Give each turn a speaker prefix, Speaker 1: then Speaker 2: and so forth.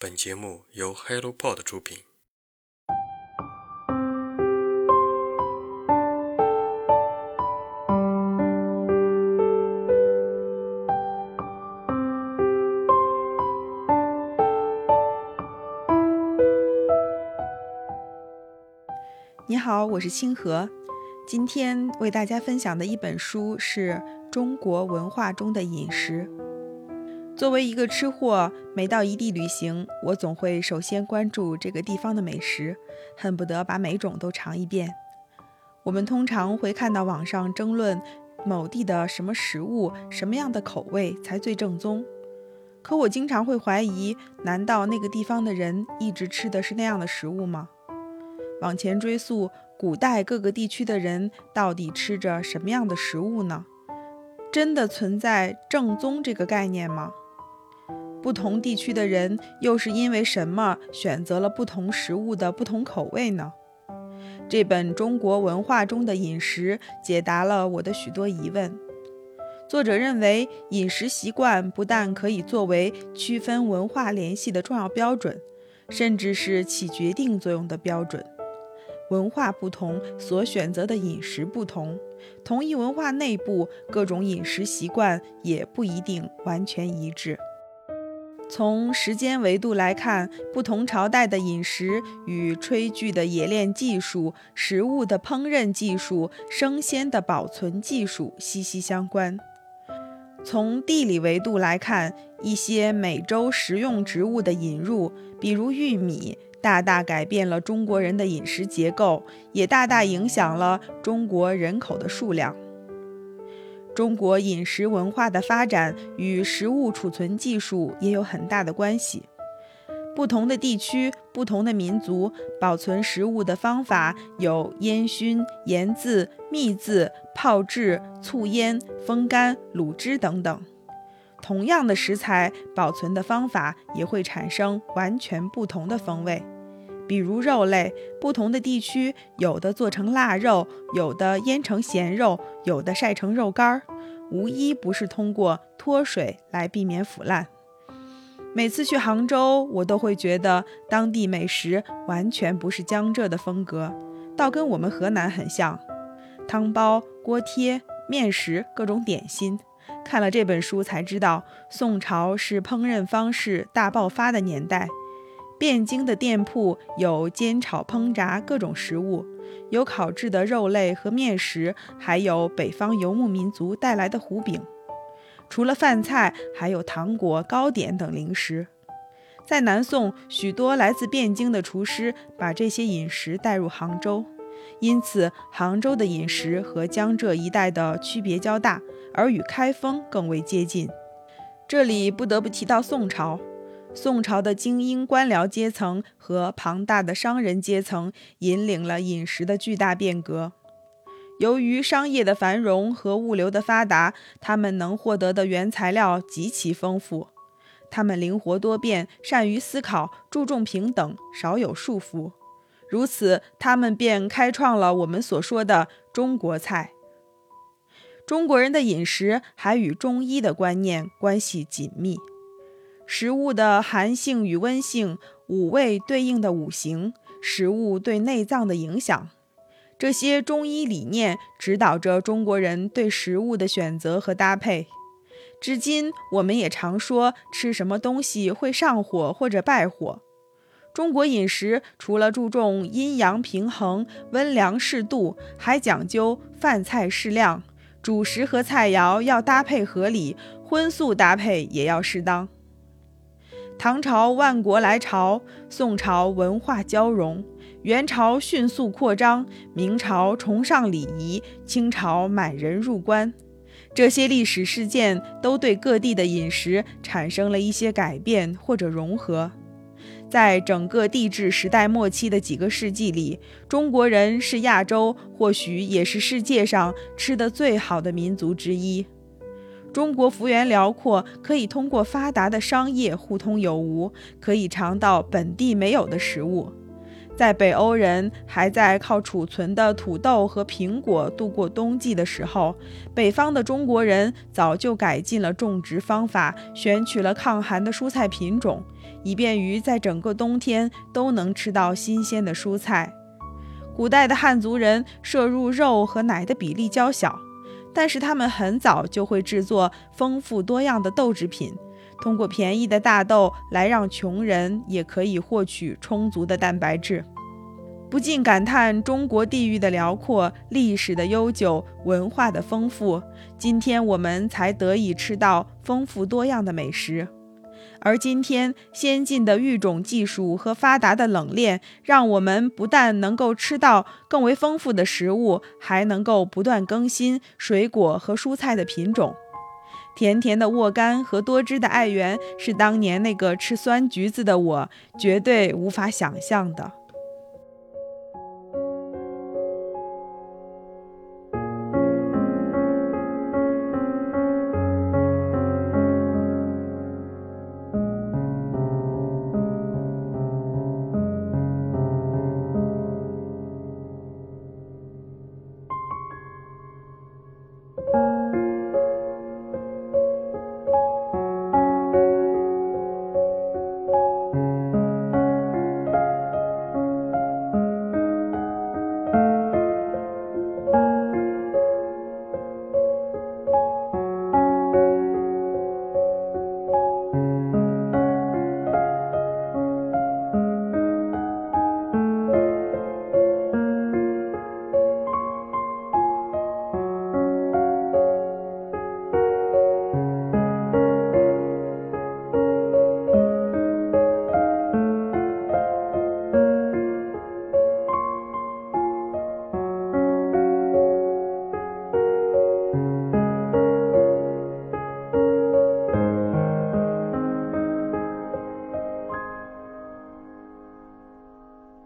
Speaker 1: 本节目由 HelloPod 出品。
Speaker 2: 你好，我是清河。今天为大家分享的一本书是中国文化中的饮食。作为一个吃货，每到一地旅行，我总会首先关注这个地方的美食，恨不得把每种都尝一遍。我们通常会看到网上争论某地的什么食物、什么样的口味才最正宗，可我经常会怀疑：难道那个地方的人一直吃的是那样的食物吗？往前追溯，古代各个地区的人到底吃着什么样的食物呢？真的存在正宗这个概念吗？不同地区的人又是因为什么选择了不同食物的不同口味呢？这本《中国文化中的饮食》解答了我的许多疑问。作者认为，饮食习惯不但可以作为区分文化联系的重要标准，甚至是起决定作用的标准。文化不同，所选择的饮食不同。同一文化内部，各种饮食习惯也不一定完全一致。从时间维度来看，不同朝代的饮食与炊具的冶炼技术、食物的烹饪技术、生鲜的保存技术息息相关。从地理维度来看，一些美洲食用植物的引入，比如玉米。大大改变了中国人的饮食结构，也大大影响了中国人口的数量。中国饮食文化的发展与食物储存技术也有很大的关系。不同的地区、不同的民族保存食物的方法有烟熏、盐渍、秘渍、泡制、醋腌、风干、卤汁等等。同样的食材保存的方法也会产生完全不同的风味，比如肉类，不同的地区有的做成腊肉，有的腌成咸肉，有的晒成肉干儿，无一不是通过脱水来避免腐烂。每次去杭州，我都会觉得当地美食完全不是江浙的风格，倒跟我们河南很像，汤包、锅贴、面食、各种点心。看了这本书才知道，宋朝是烹饪方式大爆发的年代。汴京的店铺有煎炒烹炸各种食物，有烤制的肉类和面食，还有北方游牧民族带来的胡饼。除了饭菜，还有糖果、糕点等零食。在南宋，许多来自汴京的厨师把这些饮食带入杭州，因此杭州的饮食和江浙一带的区别较大。而与开封更为接近。这里不得不提到宋朝。宋朝的精英官僚阶层和庞大的商人阶层引领了饮食的巨大变革。由于商业的繁荣和物流的发达，他们能获得的原材料极其丰富。他们灵活多变，善于思考，注重平等，少有束缚。如此，他们便开创了我们所说的中国菜。中国人的饮食还与中医的观念关系紧密，食物的寒性与温性、五味对应的五行、食物对内脏的影响，这些中医理念指导着中国人对食物的选择和搭配。至今，我们也常说吃什么东西会上火或者败火。中国饮食除了注重阴阳平衡、温凉适度，还讲究饭菜适量。主食和菜肴要搭配合理，荤素搭配也要适当。唐朝万国来朝，宋朝文化交融，元朝迅速扩张，明朝崇尚礼仪，清朝满人入关。这些历史事件都对各地的饮食产生了一些改变或者融合。在整个帝制时代末期的几个世纪里，中国人是亚洲，或许也是世界上吃的最好的民族之一。中国幅员辽阔，可以通过发达的商业互通有无，可以尝到本地没有的食物。在北欧人还在靠储存的土豆和苹果度过冬季的时候，北方的中国人早就改进了种植方法，选取了抗寒的蔬菜品种。以便于在整个冬天都能吃到新鲜的蔬菜。古代的汉族人摄入肉和奶的比例较小，但是他们很早就会制作丰富多样的豆制品，通过便宜的大豆来让穷人也可以获取充足的蛋白质。不禁感叹中国地域的辽阔、历史的悠久、文化的丰富，今天我们才得以吃到丰富多样的美食。而今天先进的育种技术和发达的冷链，让我们不但能够吃到更为丰富的食物，还能够不断更新水果和蔬菜的品种。甜甜的沃柑和多汁的爱媛，是当年那个吃酸橘子的我绝对无法想象的。